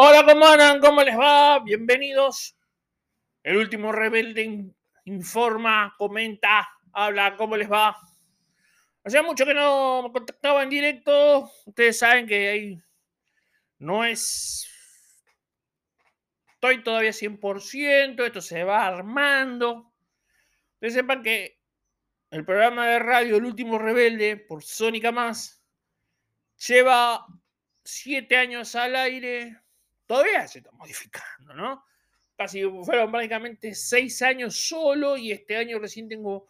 Hola, ¿cómo andan? ¿Cómo les va? Bienvenidos. El último rebelde informa, comenta, habla, ¿cómo les va? Hacía mucho que no me contactaba en directo. Ustedes saben que ahí no es. Estoy todavía 100%, esto se va armando. Ustedes sepan que el programa de radio El último rebelde por Sónica Más lleva siete años al aire todavía se está modificando, ¿no? Casi fueron prácticamente seis años solo y este año recién tengo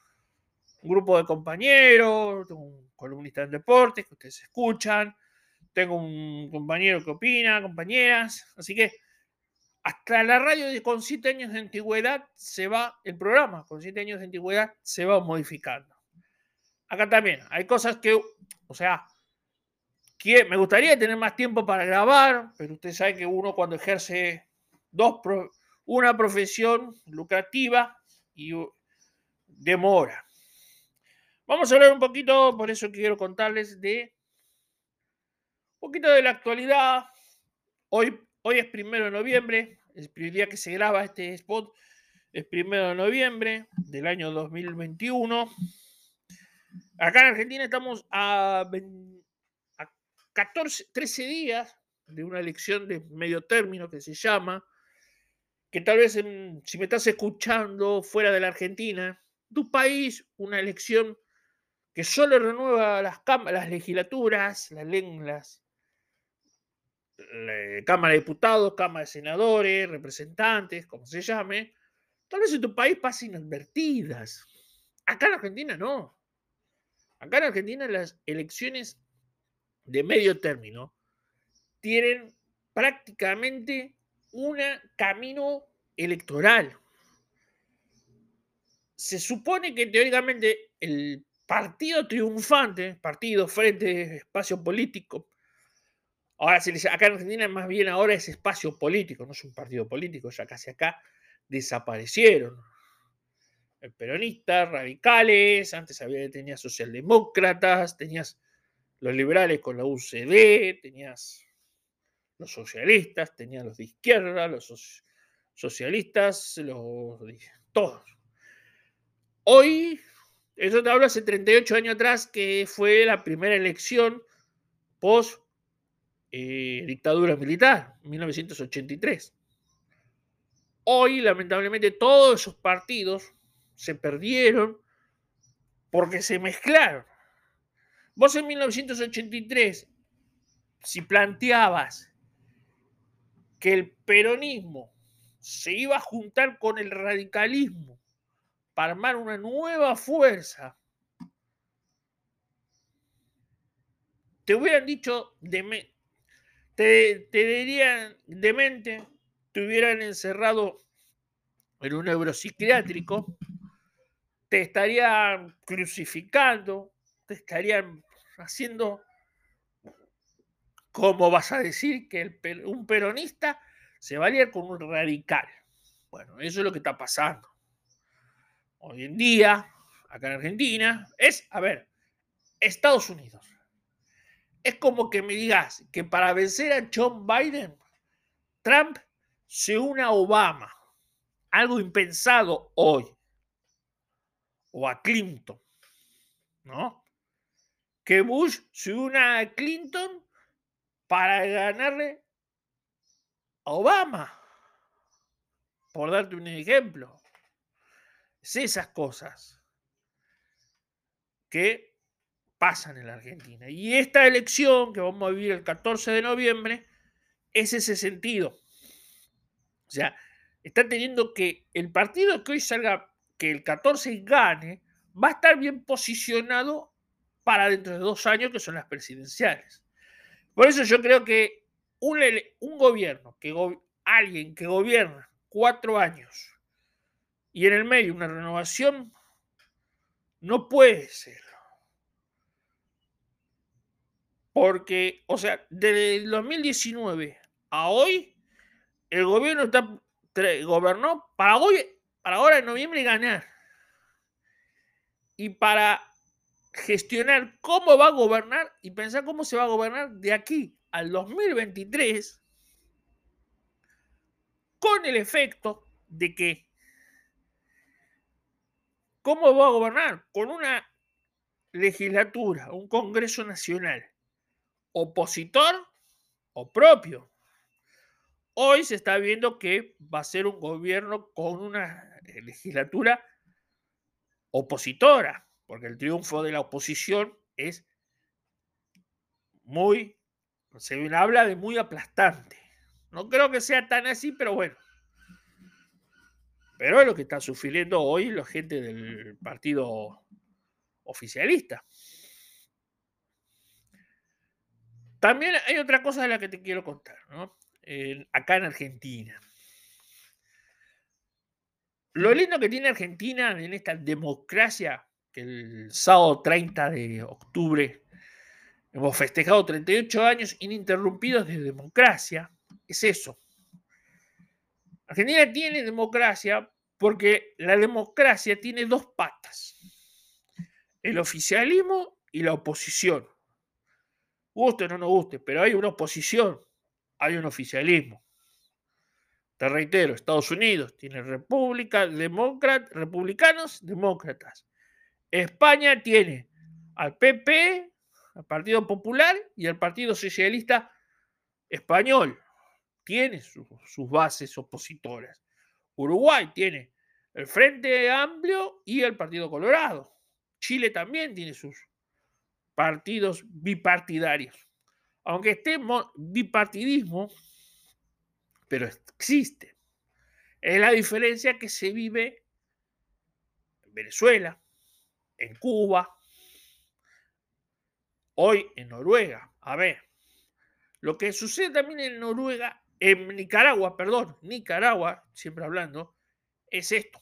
un grupo de compañeros, tengo un columnista en deportes que ustedes escuchan, tengo un compañero que opina, compañeras, así que hasta la radio con siete años de antigüedad se va, el programa con siete años de antigüedad se va modificando. Acá también hay cosas que, o sea, me gustaría tener más tiempo para grabar, pero usted sabe que uno cuando ejerce dos una profesión lucrativa y demora. Vamos a hablar un poquito, por eso quiero contarles de un poquito de la actualidad. Hoy, hoy es primero de noviembre, el día que se graba este spot, es primero de noviembre del año 2021. Acá en Argentina estamos a 14, 13 días de una elección de medio término que se llama, que tal vez si me estás escuchando fuera de la Argentina, tu país, una elección que solo renueva las, las legislaturas, las lenguas, la Cámara de Diputados, Cámara de Senadores, representantes, como se llame, tal vez en tu país pasen inadvertidas. Acá en Argentina no. Acá en Argentina las elecciones de medio término tienen prácticamente un camino electoral. Se supone que teóricamente el partido triunfante, partido, frente, espacio político, ahora se acá en Argentina más bien ahora es espacio político, no es un partido político, ya casi acá desaparecieron. El peronista, radicales, antes había, tenía socialdemócratas, tenías los liberales con la UCD, tenías los socialistas, tenías los de izquierda, los socialistas, los todos. Hoy, eso te hablo hace 38 años atrás, que fue la primera elección post eh, dictadura militar, 1983. Hoy, lamentablemente, todos esos partidos se perdieron porque se mezclaron. Vos en 1983, si planteabas que el peronismo se iba a juntar con el radicalismo para armar una nueva fuerza, te hubieran dicho, de te, te dirían demente, te hubieran encerrado en un neuropsiquiátrico, te estarían crucificando, te estarían haciendo, ¿cómo vas a decir que un peronista se valía con un radical? Bueno, eso es lo que está pasando. Hoy en día, acá en Argentina, es, a ver, Estados Unidos. Es como que me digas que para vencer a John Biden, Trump se une a Obama. Algo impensado hoy. O a Clinton. ¿No? Que Bush se una a Clinton para ganarle a Obama. Por darte un ejemplo. Es esas cosas que pasan en la Argentina. Y esta elección que vamos a vivir el 14 de noviembre es ese sentido. O sea, está teniendo que el partido que hoy salga, que el 14 gane, va a estar bien posicionado para dentro de dos años, que son las presidenciales. Por eso yo creo que un, gobierno, que alguien que gobierna cuatro años y en el medio una renovación, no puede ser. Porque, o sea, desde el 2019 a hoy, el gobierno está, gobernó para hoy, para ahora en noviembre ganar. Y para gestionar cómo va a gobernar y pensar cómo se va a gobernar de aquí al 2023, con el efecto de que, ¿cómo va a gobernar? Con una legislatura, un Congreso Nacional, opositor o propio. Hoy se está viendo que va a ser un gobierno con una legislatura opositora, porque el triunfo de la oposición es muy, se habla de muy aplastante. No creo que sea tan así, pero bueno. Pero es lo que está sufriendo hoy la gente del partido oficialista. También hay otra cosa de la que te quiero contar, ¿no? acá en Argentina. Lo lindo que tiene Argentina en esta democracia, el sábado 30 de octubre hemos festejado 38 años ininterrumpidos de democracia, es eso. Argentina tiene democracia porque la democracia tiene dos patas, el oficialismo y la oposición. Guste o no nos guste, pero hay una oposición, hay un oficialismo. Te reitero, Estados Unidos tiene república, demócratas, republicanos, demócratas. España tiene al PP, al Partido Popular y al Partido Socialista Español. Tiene sus bases opositoras. Uruguay tiene el Frente Amplio y el Partido Colorado. Chile también tiene sus partidos bipartidarios. Aunque esté bipartidismo, pero existe. Es la diferencia que se vive en Venezuela, en Cuba, hoy en Noruega. A ver, lo que sucede también en Noruega, en Nicaragua, perdón, Nicaragua, siempre hablando, es esto.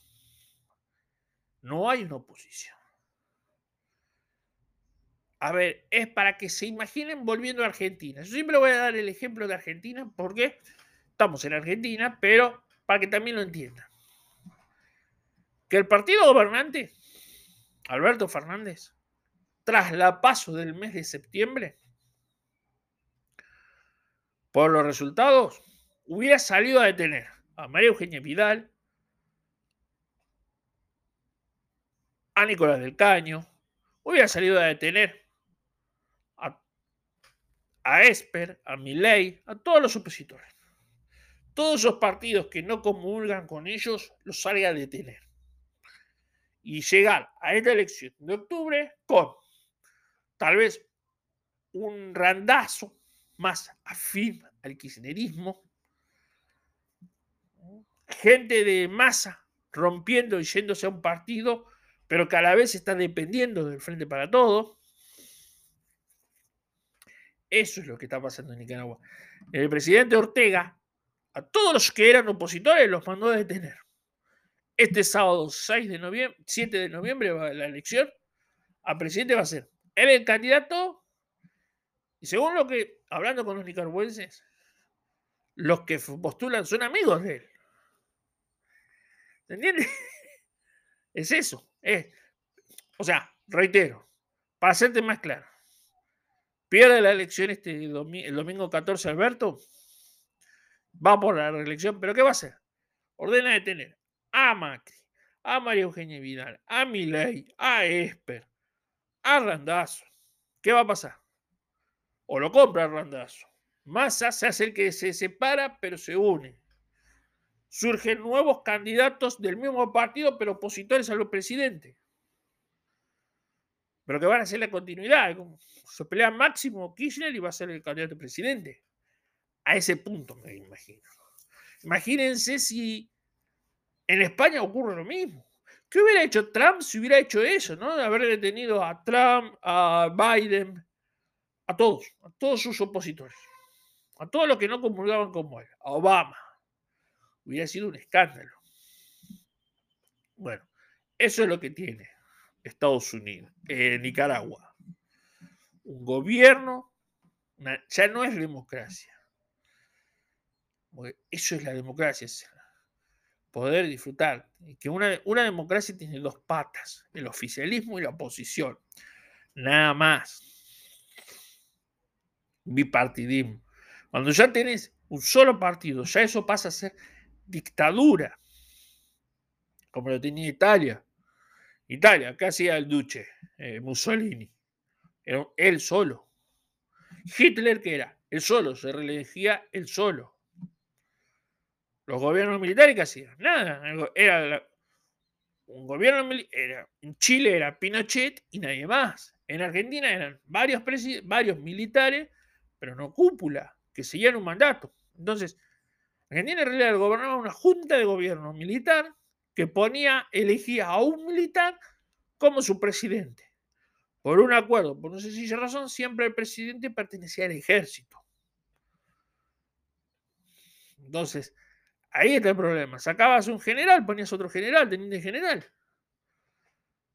No hay una oposición. A ver, es para que se imaginen volviendo a Argentina. Yo siempre voy a dar el ejemplo de Argentina porque estamos en Argentina, pero para que también lo entiendan. Que el partido gobernante, Alberto Fernández, tras la paso del mes de septiembre, por los resultados, hubiera salido a detener a María Eugenia Vidal, a Nicolás del Caño, hubiera salido a detener a, Esper, a Milei, a todos los opositores todos esos partidos que no comulgan con ellos los salga a detener. Y llegar a esta elección de octubre con tal vez un randazo más afín al kirchnerismo, gente de masa rompiendo y yéndose a un partido, pero que a la vez está dependiendo del Frente para Todo. Eso es lo que está pasando en Nicaragua. El presidente Ortega a todos los que eran opositores los mandó a detener. Este sábado 6 de noviembre, 7 de noviembre va la elección a presidente va a ser él el candidato y según lo que, hablando con los nicaragüenses, los que postulan son amigos de él. ¿Se entiende? Es eso. Es, o sea, reitero, para hacerte más claro, pierde la elección este el domingo 14 Alberto, va por la reelección, pero ¿qué va a hacer? Ordena detener a Macri, a María Eugenia Vidal, a Milei, a Esper, a Randazo. ¿Qué va a pasar? O lo compra Randazo. Massa se hace el que se separa, pero se une. Surgen nuevos candidatos del mismo partido, pero opositores a los presidentes. Pero que van a hacer la continuidad. Se pelea Máximo Kirchner y va a ser el candidato presidente. A ese punto me imagino. Imagínense si en España ocurre lo mismo. ¿Qué hubiera hecho Trump si hubiera hecho eso, no? Haber detenido a Trump, a Biden, a todos, a todos sus opositores, a todos los que no comulgaban como él, a Obama. Hubiera sido un escándalo. Bueno, eso es lo que tiene Estados Unidos, eh, Nicaragua. Un gobierno, ya no es democracia eso es la democracia, es poder disfrutar. Que una, una democracia tiene dos patas, el oficialismo y la oposición. Nada más. Bipartidismo. Cuando ya tienes un solo partido, ya eso pasa a ser dictadura, como lo tenía Italia. Italia, ¿qué hacía el duce eh, Mussolini? Era él solo. Hitler, ¿qué era? Él solo, se reelegía él solo. Los gobiernos militares, ¿qué hacían? Nada. Era un gobierno militar. En Chile era Pinochet y nadie más. En Argentina eran varios, varios militares, pero no cúpula, que seguían un mandato. Entonces, Argentina en realidad gobernaba una junta de gobierno militar que ponía, elegía a un militar como su presidente. Por un acuerdo, por sé si razón, siempre el presidente pertenecía al ejército. Entonces, ahí está el problema. Sacabas un general, ponías otro general, teniente general.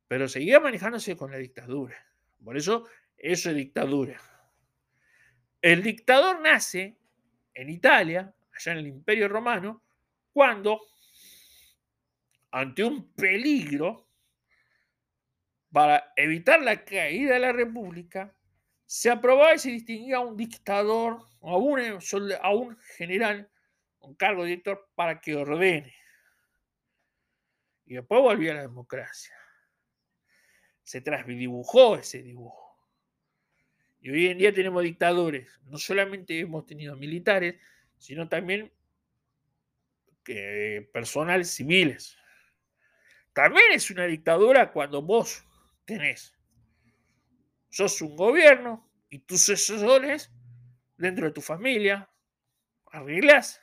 Pero seguía manejándose con la dictadura. Por eso, eso es dictadura. El dictador nace en Italia, allá en el Imperio Romano, cuando, ante un peligro, para evitar la caída de la República, se aprobaba y se distinguía a un dictador a un general, un cargo de director, para que ordene. Y después volvía a la democracia. Se trasdibujó ese dibujo. Y hoy en día tenemos dictadores. No solamente hemos tenido militares, sino también que civiles. También es una dictadura cuando vos tenés, sos un gobierno y tus asesores dentro de tu familia, arreglas.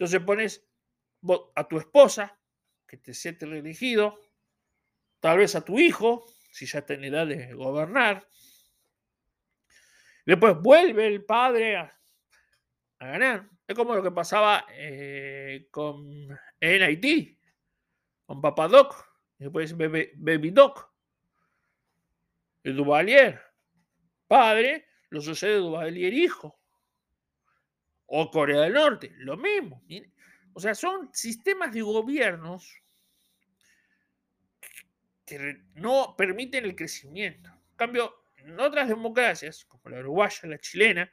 Entonces pones a tu esposa, que te siente reelegido, tal vez a tu hijo, si ya tiene edad de gobernar, Después vuelve el padre a, ganar. Es como lo que pasaba eh, con, en Haití, con Papadoc, después Baby Doc. El Duvalier, padre, lo sucede Duvalier hijo. O Corea del Norte, lo mismo. O sea, son sistemas de gobiernos que no permiten el crecimiento. En cambio, en otras democracias, como la uruguaya, la chilena,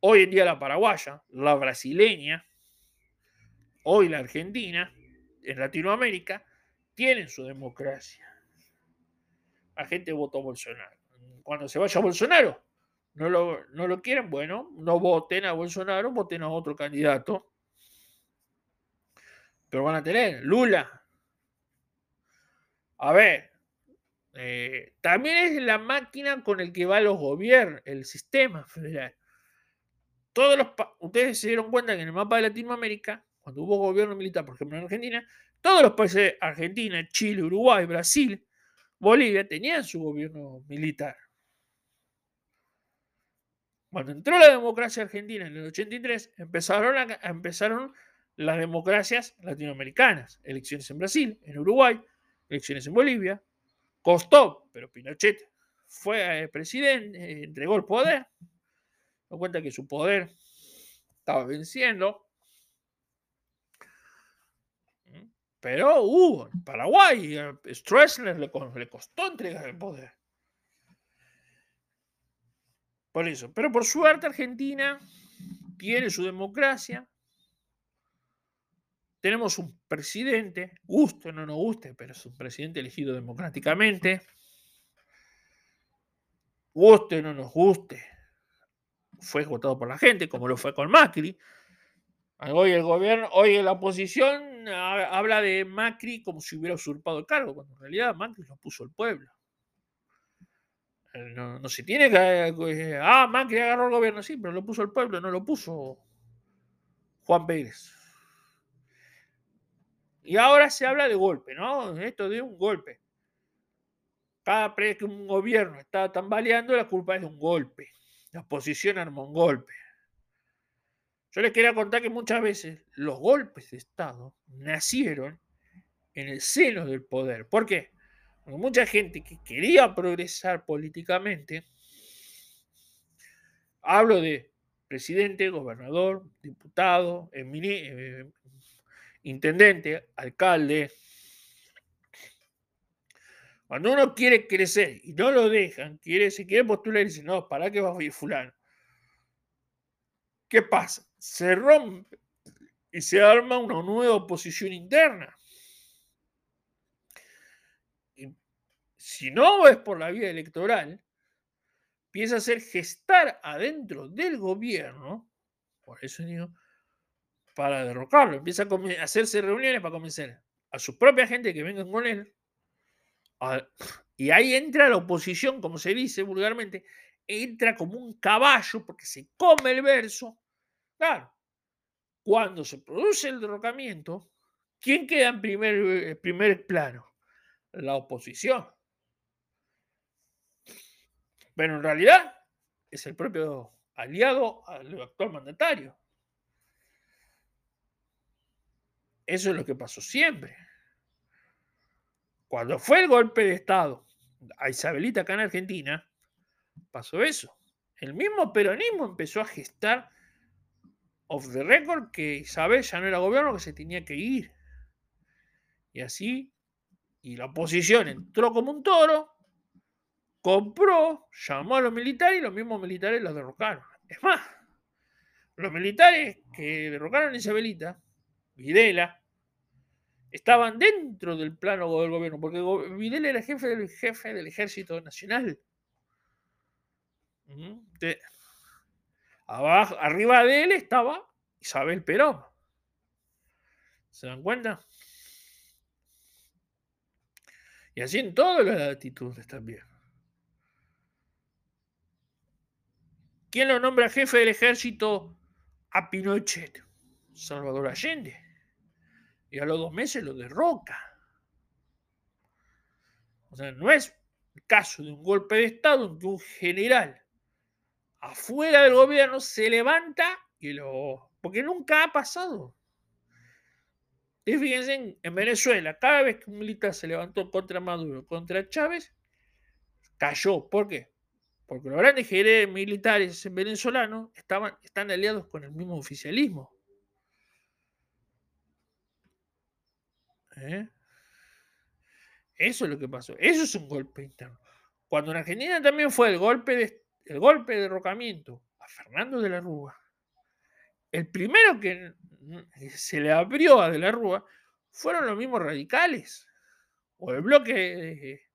hoy en día la paraguaya, la brasileña, hoy la argentina, en Latinoamérica, tienen su democracia. La gente votó Bolsonaro. Cuando se vaya Bolsonaro, no lo, no lo quieren, bueno, no voten a Bolsonaro, voten a otro candidato. Pero van a tener Lula. A ver, eh, también es la máquina con el que va los gobiernos, el sistema federal. Todos los ustedes se dieron cuenta que en el mapa de Latinoamérica, cuando hubo gobierno militar, por ejemplo en Argentina, todos los países, Argentina, Chile, Uruguay, Brasil, Bolivia, tenían su gobierno militar. Cuando entró la democracia argentina en el 83, empezaron, empezaron las democracias latinoamericanas. Elecciones en Brasil, en Uruguay, elecciones en Bolivia, Costó, pero Pinochet fue eh, presidente, entregó el poder. Me cuenta que su poder estaba venciendo. Pero hubo Paraguay, a Stroessner le, le costó entregar el poder. Por eso. Pero por suerte Argentina tiene su democracia, tenemos un presidente, guste o no nos guste, pero es un presidente elegido democráticamente. Guste o no nos guste, fue votado por la gente, como lo fue con Macri. Hoy el gobierno, hoy la oposición habla de Macri como si hubiera usurpado el cargo, cuando en realidad Macri lo puso el pueblo. No, no se tiene que. Eh, ah, Macri agarró el gobierno, sí, pero lo puso el pueblo, no lo puso Juan Pérez. Y ahora se habla de golpe, ¿no? Esto de un golpe. Cada vez que un gobierno está tambaleando, la culpa es de un golpe. La oposición armó un golpe. Yo les quería contar que muchas veces los golpes de Estado nacieron en el seno del poder. ¿Por qué? Mucha gente que quería progresar políticamente, hablo de presidente, gobernador, diputado, eh, intendente, alcalde. Cuando uno quiere crecer y no lo dejan, quiere, se quiere postular y dice, no, ¿para qué va a ir fulano? ¿Qué pasa? Se rompe y se arma una nueva oposición interna. Y si no es por la vía electoral, empieza a hacer gestar adentro del gobierno, por eso digo, para derrocarlo, empieza a hacerse reuniones para convencer a su propia gente que vengan con él. y ahí entra la oposición, como se dice vulgarmente, entra como un caballo porque se come el verso. Claro, cuando se produce el derrocamiento, ¿quién queda en primer, eh, primer plano? La oposición. Pero en realidad es el propio aliado al actual mandatario. Eso es lo que pasó siempre. Cuando fue el golpe de Estado a Isabelita acá en Argentina, pasó eso. El mismo peronismo empezó a gestar off the record que Isabel ya no era gobierno, que se tenía que ir. Y así, y la oposición entró como un toro, compró, llamó a los militares y los mismos militares los derrocaron. Es más, los militares que derrocaron a Isabelita, Videla, estaban dentro del plano del gobierno, porque Videla era jefe del jefe del ejército nacional. De, Abajo, arriba de él estaba Isabel Perón. ¿Se dan cuenta? Y así en todas las latitudes también. ¿Quién lo nombra jefe del ejército a Pinochet? Salvador Allende. Y a los dos meses lo derroca. O sea, no es el caso de un golpe de Estado en que un general afuera del gobierno se levanta y lo... Porque nunca ha pasado. Y fíjense, en, Venezuela, cada vez que un militar se levantó contra Maduro, contra Chávez, cayó. ¿Por qué? Porque los grandes generales militares venezolanos estaban, están aliados con el mismo oficialismo. ¿Eh? Eso es lo que pasó. Eso es un golpe interno. Cuando en Argentina también fue el golpe de, el golpe de derrocamiento a Fernando de la Rúa, el primero que se le abrió a de la Rúa fueron los mismos radicales, o el bloque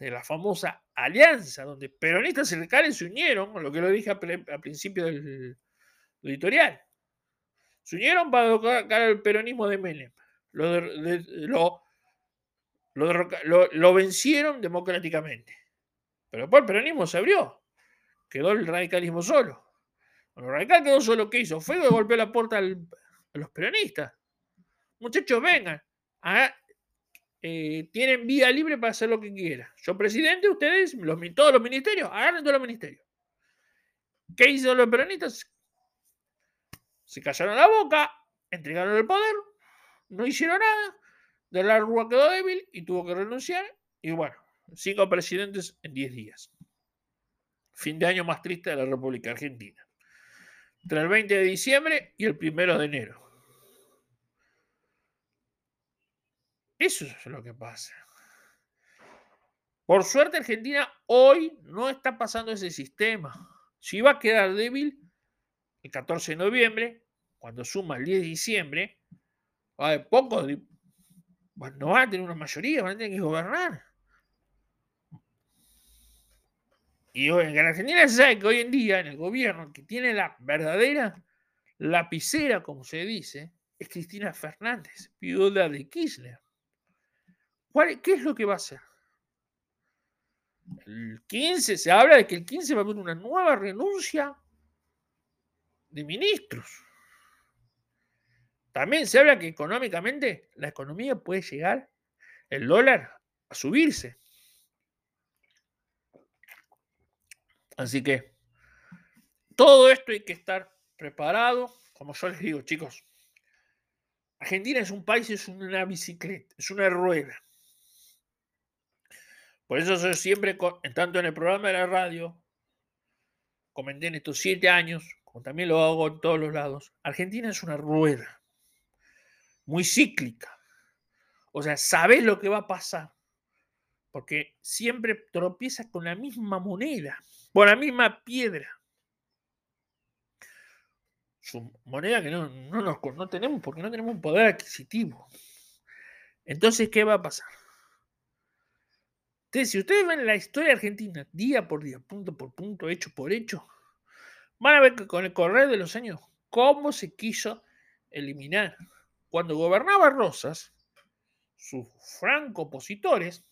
de, la famosa alianza, donde peronistas y radicales se unieron, lo que lo dije al principio del, editorial. Se unieron para derrocar el peronismo de Menem. Lo, lo, vencieron democráticamente. Pero después el peronismo se abrió quedó el radicalismo solo. el radical quedó solo, ¿qué hizo? Fue y golpeó la puerta a los peronistas. Muchachos, vengan. Eh, tienen vía libre para hacer lo que quieran. Yo, presidente, ustedes, los, todos los ministerios, agarren todos los ministerios. ¿Qué hizo los peronistas? Se callaron la boca, entregaron el poder, no hicieron nada. De la Rúa quedó débil y tuvo que renunciar. Y bueno, cinco presidentes en diez días fin de año más triste de la República Argentina. Entre el 20 de diciembre y el 1 de enero. Eso es lo que pasa. Por suerte Argentina hoy no está pasando ese sistema. Si va a quedar débil el 14 de noviembre, cuando suma el 10 de diciembre, va a haber pocos, no van a tener una mayoría, van a tener que gobernar. Y en Argentina se sabe que hoy en día en el gobierno que tiene la verdadera lapicera, como se dice, es Cristina Fernández, viuda de Kirchner. ¿Qué es lo que va a hacer? El 15, se habla de que el 15 va a haber una nueva renuncia de ministros. También se habla que económicamente la economía puede llegar, el dólar, a subirse. Así que todo esto hay que estar preparado. Como yo les digo, chicos, Argentina es un país, es una bicicleta, es una rueda. Por eso yo siempre, tanto en el programa de la radio, comenté en estos siete años, como también lo hago en todos los lados, Argentina es una rueda, muy cíclica. O sea, sabes lo que va a pasar, porque siempre tropieza con la misma moneda por la misma piedra. su moneda que no, no, no tenemos porque no tenemos un poder adquisitivo. Entonces, ¿qué va a pasar? Entonces, si ustedes ven la historia argentina día por día, punto por punto, hecho por hecho, van a ver que con el correr de los años, cómo se quiso eliminar. Cuando gobernaba Rosas, sus franco opositores,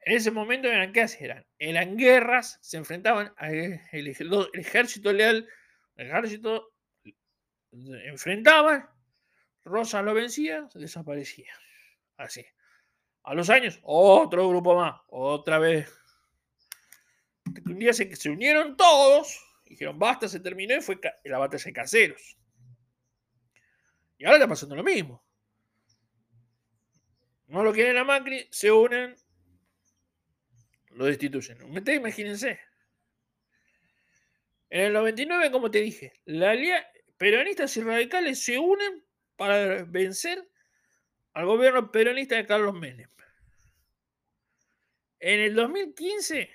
en ese momento eran qué hacían? Eran guerras, se enfrentaban al ejército leal, el ejército enfrentaban, Rosas lo vencía, desaparecía. Así. A los años, otro grupo más, otra vez. Un día se, se unieron todos, dijeron basta, se terminó y fue la batalla de caseros. Y ahora está pasando lo mismo. No lo quieren a Macri, se unen, lo destituyen. Imagínense. En el 99, como te dije, la peronistas y radicales se unen para vencer al gobierno peronista de Carlos Menem. En el 2015,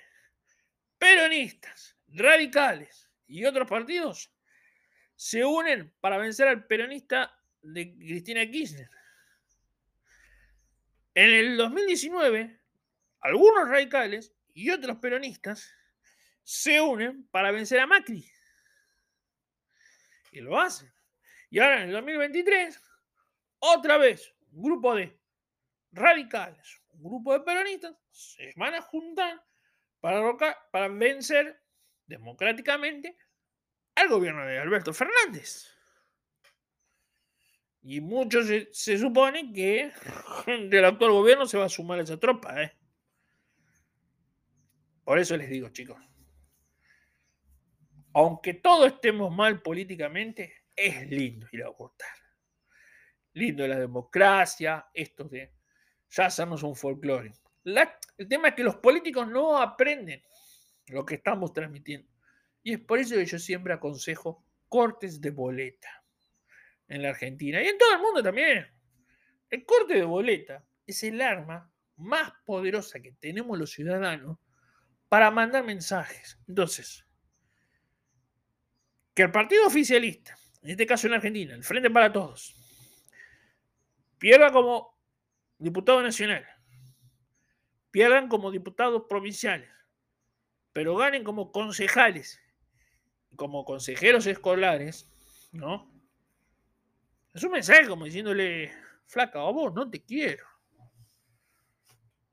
peronistas, radicales y otros partidos se unen para vencer al peronista de Cristina Kirchner. En el 2019, algunos radicales y otros peronistas se unen para vencer a Macri. Y lo hacen. Y ahora en el 2023, otra vez, un grupo de radicales, un grupo de peronistas, se van a juntar para, para vencer democráticamente al gobierno de Alberto Fernández. Y muchos se, supone que del actual gobierno se va a sumar a esa tropa. ¿eh? Por eso les digo, chicos, aunque todos estemos mal políticamente, es lindo ir a votar. Lindo la democracia, esto de ya hacemos un folclore. el tema es que los políticos no aprenden lo que estamos transmitiendo. Y es por eso que yo siempre aconsejo cortes de boleta en la Argentina y en todo el mundo también. El corte de boleta es el arma más poderosa que tenemos los ciudadanos para mandar mensajes. Entonces, que el partido oficialista, en este caso en Argentina, el Frente para Todos, pierda como diputado nacional, pierdan como diputados provinciales, pero ganen como concejales, como consejeros escolares, ¿no? Es un mensaje como diciéndole, flaca, a vos no te quiero.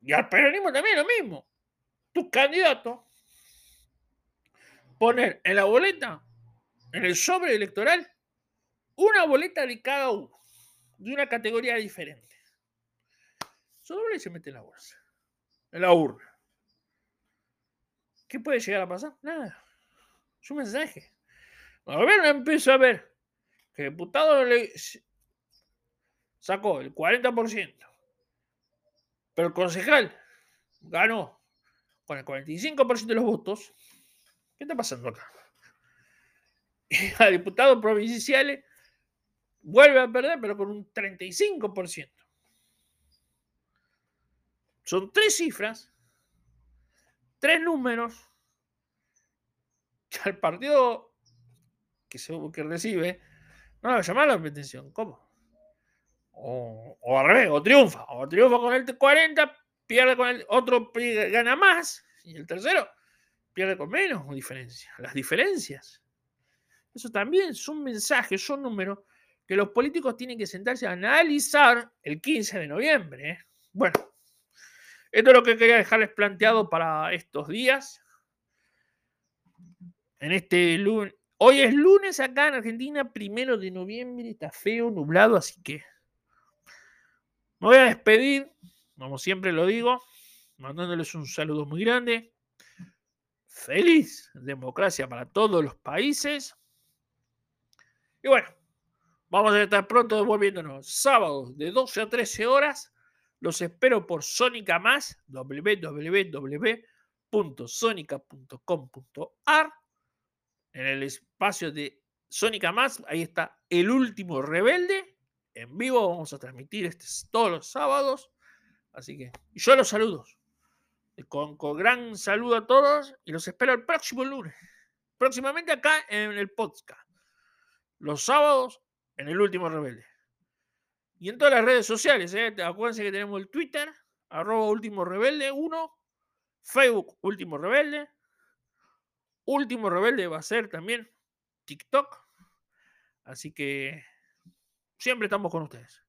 Y al peronismo también lo mismo. Tu candidato, poner en la boleta, en el sobre electoral, una boleta de cada uno, de una categoría diferente. Sobre y se mete en la bolsa, en la urna. ¿Qué puede llegar a pasar? Nada. Es un mensaje. A ver, empiezo a ver que el diputado le sacó el 40%, pero el concejal ganó con el 45% de los votos, ¿qué está pasando acá? A diputados provinciales vuelve a perder, pero con un 35%. Son tres cifras, tres números al partido que, se, que recibe no le va a llamar la atención. ¿Cómo? O, o, al revés, o triunfa. O triunfa con el 40, pierde con el otro, gana más. Y el tercero pierde con menos diferencia. Las diferencias. Eso también son mensajes, son números que los políticos tienen que sentarse a analizar el 15 de noviembre. ¿eh? Bueno, esto es lo que quería dejarles planteado para estos días. En este lunes, Hoy es lunes acá en Argentina, primero de noviembre, está feo, nublado, así que me voy a despedir, como siempre lo digo, mandándoles un saludo muy grande. Feliz democracia para todos los países. Y bueno, vamos a estar pronto devolviéndonos sábados de 12 a 13 horas. Los espero por Sónica Más, www.sonica.com.ar en el espacio de Sónica Más. Ahí está el último rebelde. En vivo vamos a transmitir este, todos los sábados. Así que yo los saludo. Con, con gran saludo a todos y los espero el próximo lunes. Próximamente acá en el podcast. los sábados en el último rebelde. Y en todas las redes sociales, ¿eh? acuérdense que tenemos el Twitter, arroba último rebelde 1, Facebook último rebelde, último rebelde va a ser también TikTok. Así que siempre estamos con ustedes.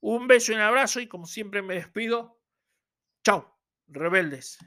Un beso y un abrazo y como siempre me despido. Chao, rebeldes.